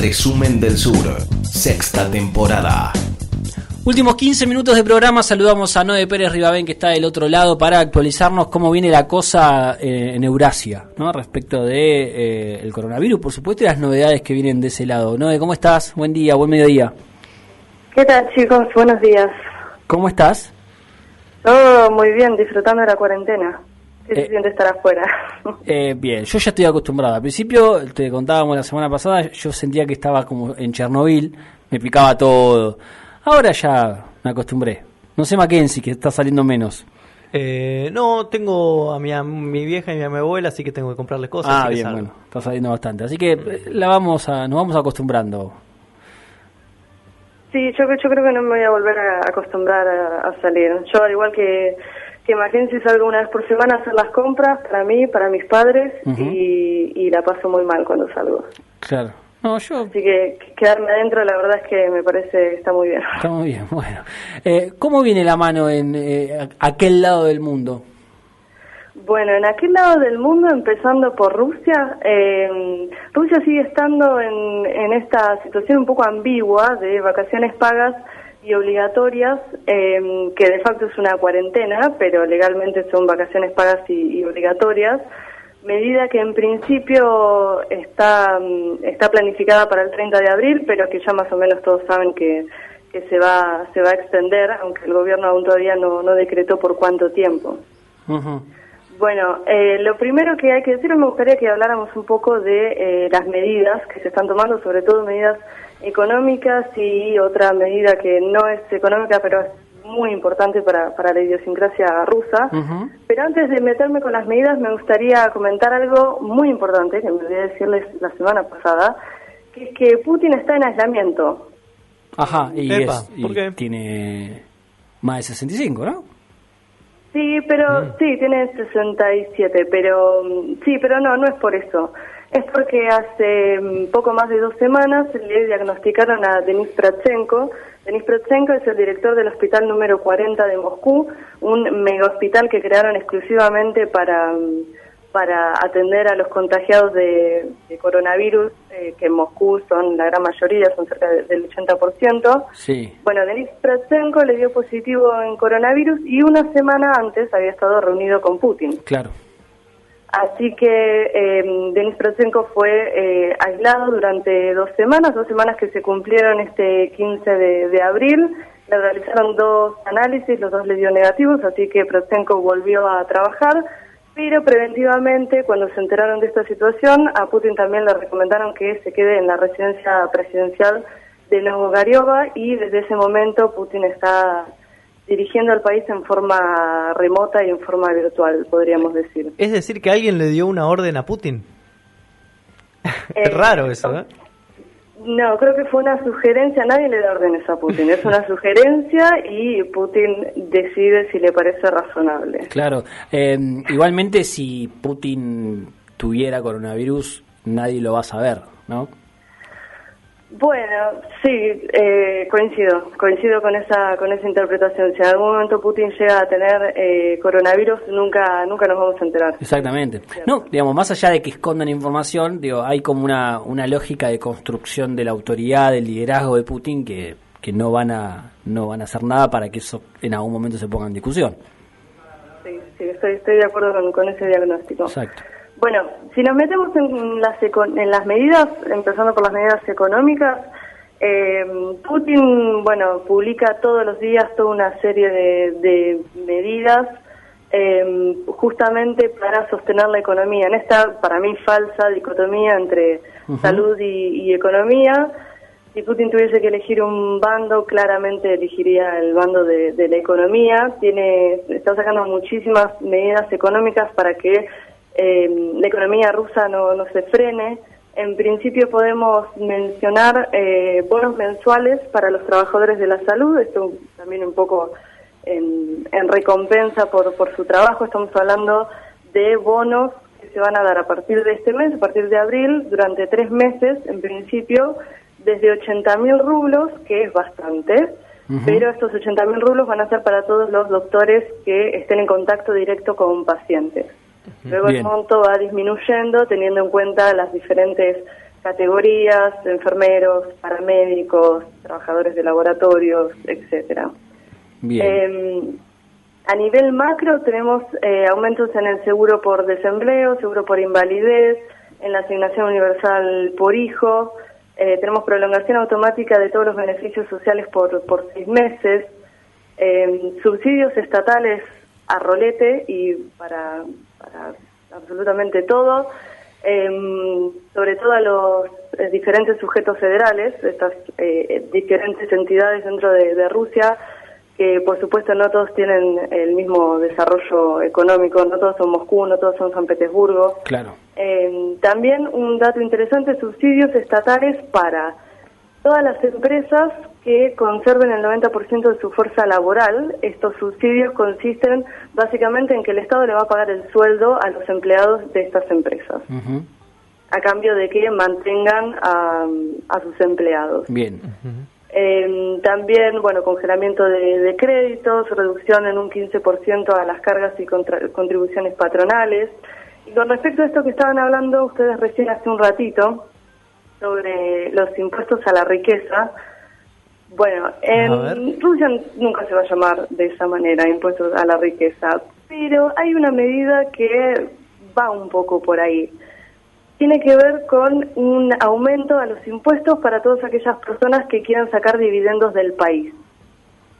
Resumen del Sur, sexta temporada. Últimos 15 minutos de programa, saludamos a Noé Pérez Ribabén que está del otro lado para actualizarnos cómo viene la cosa eh, en Eurasia, ¿no? Respecto de eh, el coronavirus, por supuesto, y las novedades que vienen de ese lado. Noé, ¿cómo estás? Buen día, buen mediodía. ¿Qué tal chicos? Buenos días. ¿Cómo estás? Todo muy bien, disfrutando de la cuarentena. ¿Qué se Eh, siente estar afuera? Eh, bien, yo ya estoy acostumbrado. Al principio, te contábamos la semana pasada, yo sentía que estaba como en Chernobyl, me picaba todo. Ahora ya me acostumbré. No sé Mackenzie, que está saliendo menos. Eh, no, tengo a mi, a mi vieja y a mi abuela, así que tengo que comprarles cosas. ah, así bien, bueno, está saliendo bastante. Así que eh, la vamos a, nos vamos acostumbrando. Sí, yo, yo creo que no me voy a volver a acostumbrar a, a salir. Yo, al igual que, que Mackenzie, salgo una vez por semana a hacer las compras para mí, para mis padres, y, y la paso muy mal cuando salgo. Claro. No, yo Así que quedarme adentro, la verdad es que me parece que está muy bien. Está muy bien, bueno. Eh, ¿Cómo viene la mano en eh, aquel lado del mundo? Bueno, en aquel lado del mundo, empezando por Rusia, eh, Rusia sigue estando en, en esta situación un poco ambigua de vacaciones pagas y obligatorias, eh, que de facto es una cuarentena, pero legalmente son vacaciones pagas y, obligatorias, medida que en principio está, mm, está planificada para el 30 de abril, pero que ya más o menos todos saben que, que se, va, se va a extender, aunque el gobierno aún todavía no, no decretó por cuánto tiempo. Bueno, eh, lo primero que hay que decir, me gustaría que habláramos un poco de eh, las medidas que se están tomando, sobre todo medidas económicas y otra medida que no es económica, pero es muy importante para, para la idiosincrasia rusa. Pero antes de meterme con las medidas, me gustaría comentar algo muy importante que me olvidé decirles la semana pasada, que es que Putin está en aislamiento. Ajá, y, Epa, es- y ¿por qué? tiene más de 65, ¿no? Sí, pero sí, tiene 67, pero mm, sí, pero no, no es por eso. Es porque hace mm, poco más de dos semanas le diagnosticaron a Denis Pratsenko. Denis Pratsenko es el director del hospital número 40 de Moscú, un mega hospital que crearon exclusivamente para, mm, para atender a los contagiados de, de coronavirus, eh, que en Moscú son la gran mayoría, son cerca de- del 80%. Sí. Bueno, Denis Pratsenko le dio positivo en coronavirus y una semana antes había estado reunido con Putin. Claro. Así que eh, Denis Pratsenko fue eh, aislado durante dos semanas, dos semanas que se cumplieron este 15 de, de abril. Le realizaron dos análisis, los dos le dio negativos, así que Pratsenko volvió a trabajar. Pero preventivamente, cuando se enteraron de esta situación, a Putin también le recomendaron que se quede en la residencia presidencial de Novogariova y desde ese momento Putin está dirigiendo al país en forma remota y en forma virtual, podríamos decir. Es decir, que alguien le dio una orden a Putin. Eh, es raro eso, ¿eh? No, creo que fue una sugerencia, nadie le da órdenes a Putin, es una sugerencia y Putin decide si le parece razonable. Claro. Eh, igualmente, si Putin tuviera coronavirus, nadie lo va a saber, ¿no? Bueno, sí, eh, coincido, coincido con esa con esa interpretación. Si en algún momento Putin llega a tener eh, coronavirus, nunca nunca nos vamos a enterar. Exactamente. No, digamos, más allá de que escondan información, digo, hay como una, una lógica de construcción de la autoridad, del liderazgo de Putin que, que no van a no van a hacer nada para que eso en algún momento se ponga en discusión. Sí, sí, estoy, estoy de acuerdo con, con ese diagnóstico. Exacto. Bueno, si nos metemos en las, en las medidas, empezando por las medidas económicas, eh, Putin, bueno, publica todos los días toda una serie de, de medidas eh, justamente para sostener la economía. En esta, para mí, falsa dicotomía entre salud y, y economía. Si Putin tuviese que elegir un bando, claramente elegiría el bando de, de la economía. Tiene, está sacando muchísimas medidas económicas para que eh, la economía rusa no, no se frene. En principio podemos mencionar eh, bonos mensuales para los trabajadores de la salud, esto también un poco en, en recompensa por, por su trabajo. Estamos hablando de bonos que se van a dar a partir de este mes, a partir de abril, durante tres meses, en principio, desde 80 mil rublos, que es bastante, pero estos 80 mil rublos van a ser para todos los doctores que estén en contacto directo con pacientes. Luego Bien. el monto va disminuyendo teniendo en cuenta las diferentes categorías, enfermeros, paramédicos, trabajadores de laboratorios, etcétera. Bien. Eh, a nivel macro tenemos eh, aumentos en el seguro por desempleo, seguro por invalidez, en la asignación universal por hijo, eh, tenemos prolongación automática de todos los beneficios sociales por, por seis meses, eh, subsidios estatales a rolete y para, para absolutamente todo, eh, sobre todo a los diferentes sujetos federales, estas eh, diferentes entidades dentro de, de Rusia, que por supuesto no todos tienen el mismo desarrollo económico, no todos son Moscú, no todos son San Petersburgo. Claro. Eh, también un dato interesante, subsidios estatales para todas las empresas que conserven el 90% de su fuerza laboral. Estos subsidios consisten básicamente en que el Estado le va a pagar el sueldo a los empleados de estas empresas, a cambio de que mantengan a, a sus empleados. Bien. Eh, también, bueno, congelamiento de, de créditos, reducción en un 15% a las cargas y contra- contribuciones patronales. Y con respecto a esto que estaban hablando ustedes recién hace un ratito, sobre los impuestos a la riqueza, bueno, en Rusia nunca se va a llamar de esa manera, impuestos a la riqueza, pero hay una medida que va un poco por ahí tiene que ver con un aumento a los impuestos para todas aquellas personas que quieran sacar dividendos del país.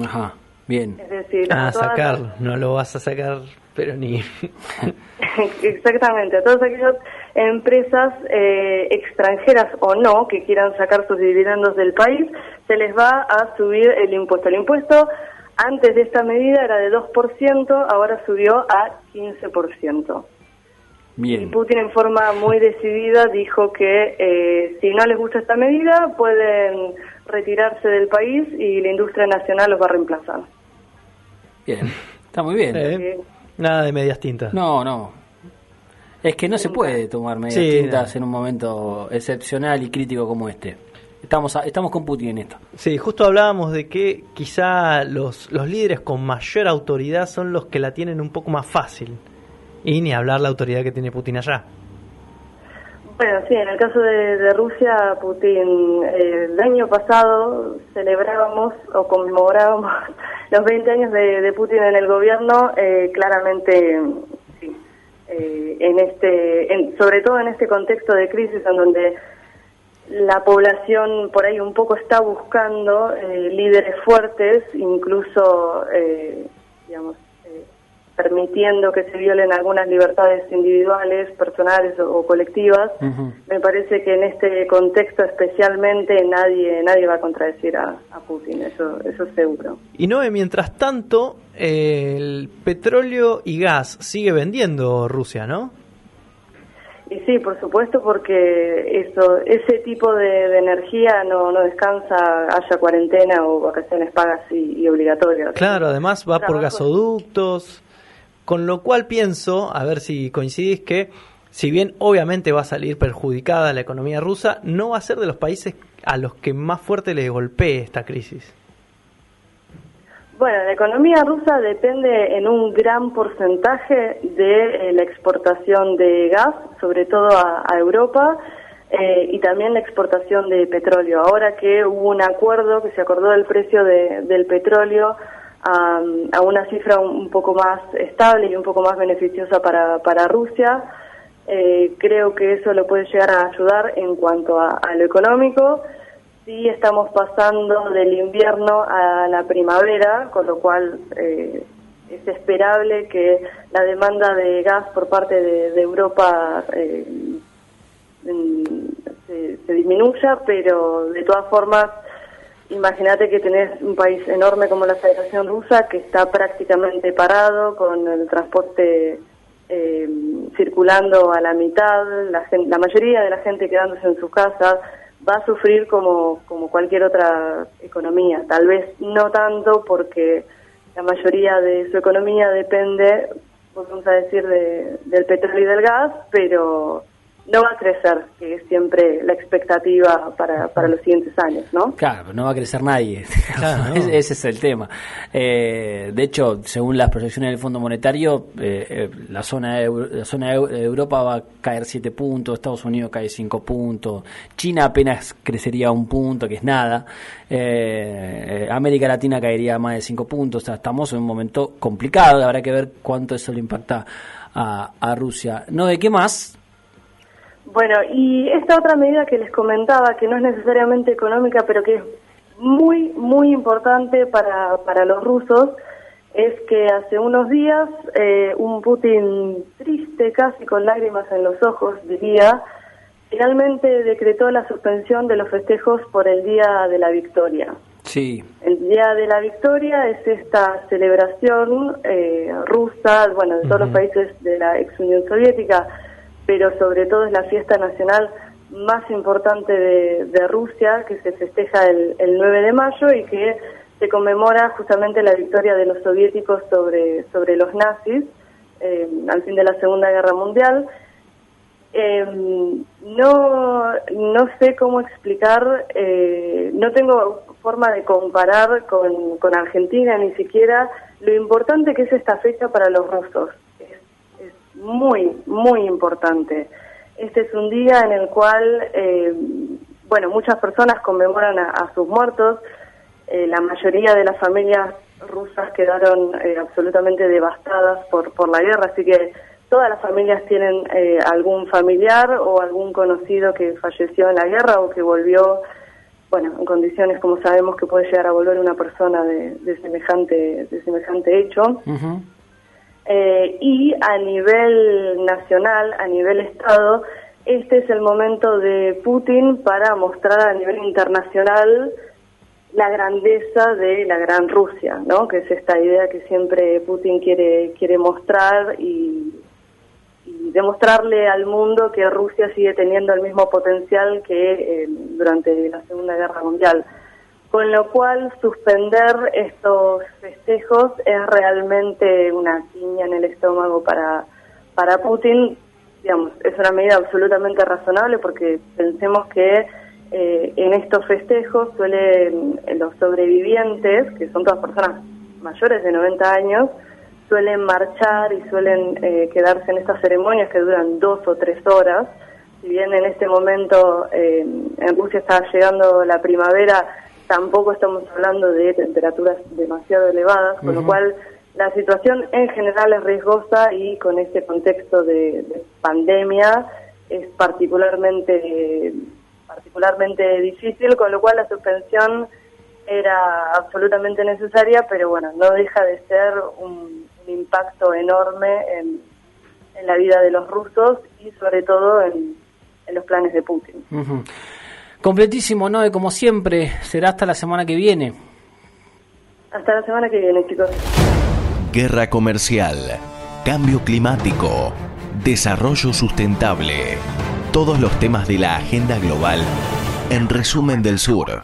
Ajá. Bien. Es decir, Ah, a todas sacarlo. No lo vas a sacar, pero ni. las- exactamente, a todas aquellas empresas eh, extranjeras o no que quieran sacar sus dividendos del país, se les va a subir el impuesto. El impuesto antes de esta medida era de 2%, ahora subió a 15%. Y Bien. Putin en forma muy decidida dijo que eh, si no les gusta esta medida pueden retirarse del país y la industria nacional los va a reemplazar. Bien. Está muy bien. Eh, Nada de medias tintas. No, no. Es que no se puede tomar medidas Sí, tintas en un momento excepcional y crítico como este. Estamos, a- estamos con Putin en esto. Sí, justo hablábamos de que quizá los, los líderes con mayor autoridad son los que la tienen un poco más fácil. Y ni hablar la autoridad que tiene Putin allá. Bueno, sí, en el caso de, de Rusia, Putin, eh, el año pasado celebrábamos o conmemorábamos los 20 años de, Putin en el gobierno, eh, claramente, sí, eh, en este, en- sobre todo en este contexto de crisis en donde la población por ahí un poco está buscando eh, líderes fuertes, incluso, digamos, permitiendo que se violen algunas libertades individuales, personales o, o colectivas. Me parece que en este contexto especialmente nadie nadie va a contradecir a, a Putin, eso eso seguro. Y Noé, mientras tanto, eh, el petróleo y gas sigue vendiendo Rusia, ¿no? Y sí, por supuesto, porque eso ese tipo de, de energía no, no descansa, haya cuarentena o vacaciones pagas y, y obligatorias. Claro, además va por Trabajo- gasoductos, con lo cual pienso, a ver si coincidís, que si bien obviamente va a salir perjudicada la economía rusa, no va a ser de los países a los que más fuerte le golpee esta crisis. Bueno, la economía rusa depende en un gran porcentaje de eh, la exportación de gas, sobre todo a, Europa, eh, y también la exportación de petróleo. Ahora que hubo un acuerdo, que se acordó del precio de- del petróleo a, a una cifra un, poco más estable y un poco más beneficiosa para, para Rusia, eh, creo que eso lo puede llegar a ayudar en cuanto a, a lo económico. Sí estamos pasando del invierno a la primavera, con lo cual eh, es esperable que la demanda de gas por parte de, Europa eh, se disminuya, pero de todas formas, imagínate que tenés un país enorme como la Federación Rusa que está prácticamente parado con el transporte eh, circulando a la mitad, la, gen- la mayoría de la gente quedándose en sus casas va a sufrir como, como cualquier otra economía. Tal vez no tanto porque la mayoría de su economía depende, vamos a decir, de- del petróleo y del gas, pero no va a crecer, que es siempre la expectativa para, para los siguientes años, ¿no? Claro, no va a crecer nadie. ese, es el tema. Eh, de hecho, según las proyecciones del Fondo Monetario, eh, eh, la zona de, la zona de Europa va a caer 7 puntos, Estados Unidos cae 5 puntos, China apenas crecería un punto, que es nada, América Latina caería más de 5 puntos, o sea, estamos en un momento complicado, habrá que ver cuánto eso le impacta a, a Rusia. ¿No de qué más? Bueno, y esta otra medida que les comentaba, que no es necesariamente económica, pero que es muy, muy importante para, para los rusos, es que hace unos días eh, un Putin triste, casi con lágrimas en los ojos, diría, finalmente decretó la suspensión de los festejos por el Día de la Victoria. Sí. El Día de la Victoria es esta celebración eh, rusa, bueno, de todos los países de la ex Unión Soviética, pero sobre todo es la fiesta nacional más importante de, Rusia, que se festeja el, 9 de mayo y que se conmemora justamente la victoria de los soviéticos sobre, sobre los nazis eh, al fin de la Segunda Guerra Mundial. Eh, no, no sé cómo explicar, eh, no tengo forma de comparar con, con Argentina ni siquiera lo importante que es esta fecha para los rusos muy, muy importante. Este es un día en el cual, eh, bueno, muchas personas conmemoran a, sus muertos. Eh, la mayoría de las familias rusas quedaron eh, absolutamente devastadas por, por la guerra, así que todas las familias tienen algún familiar o algún conocido que falleció en la guerra o que volvió, bueno, en condiciones como sabemos que puede llegar a volver una persona de, semejante, de semejante hecho. Eh, y a nivel nacional, a nivel Estado, este es el momento de Putin para mostrar a nivel internacional la grandeza de la gran Rusia, ¿no? Que es esta idea que siempre Putin quiere quiere mostrar y, demostrarle al mundo que Rusia sigue teniendo el mismo potencial que eh, durante la Segunda Guerra Mundial con lo cual suspender estos festejos es realmente una piña en el estómago para, para Putin. Digamos, es una medida absolutamente razonable porque pensemos que eh, en estos festejos suelen eh, los sobrevivientes, que son todas personas mayores de 90 años, suelen marchar y suelen eh, quedarse en estas ceremonias que duran dos o tres horas. Si bien en este momento en Rusia está llegando la primavera, tampoco estamos hablando de temperaturas demasiado elevadas, con lo cual la situación en general es riesgosa y con este contexto de, pandemia es particularmente particularmente difícil, con lo cual la suspensión era absolutamente necesaria, pero bueno, no deja de ser un, impacto enorme en, la vida de los rusos y sobre todo en, los planes de Putin. Completísimo, ¿no? Como siempre, será hasta la semana que viene. Hasta la semana que viene, chicos. Guerra comercial, cambio climático, desarrollo sustentable. Todos los temas de la agenda global en resumen del sur.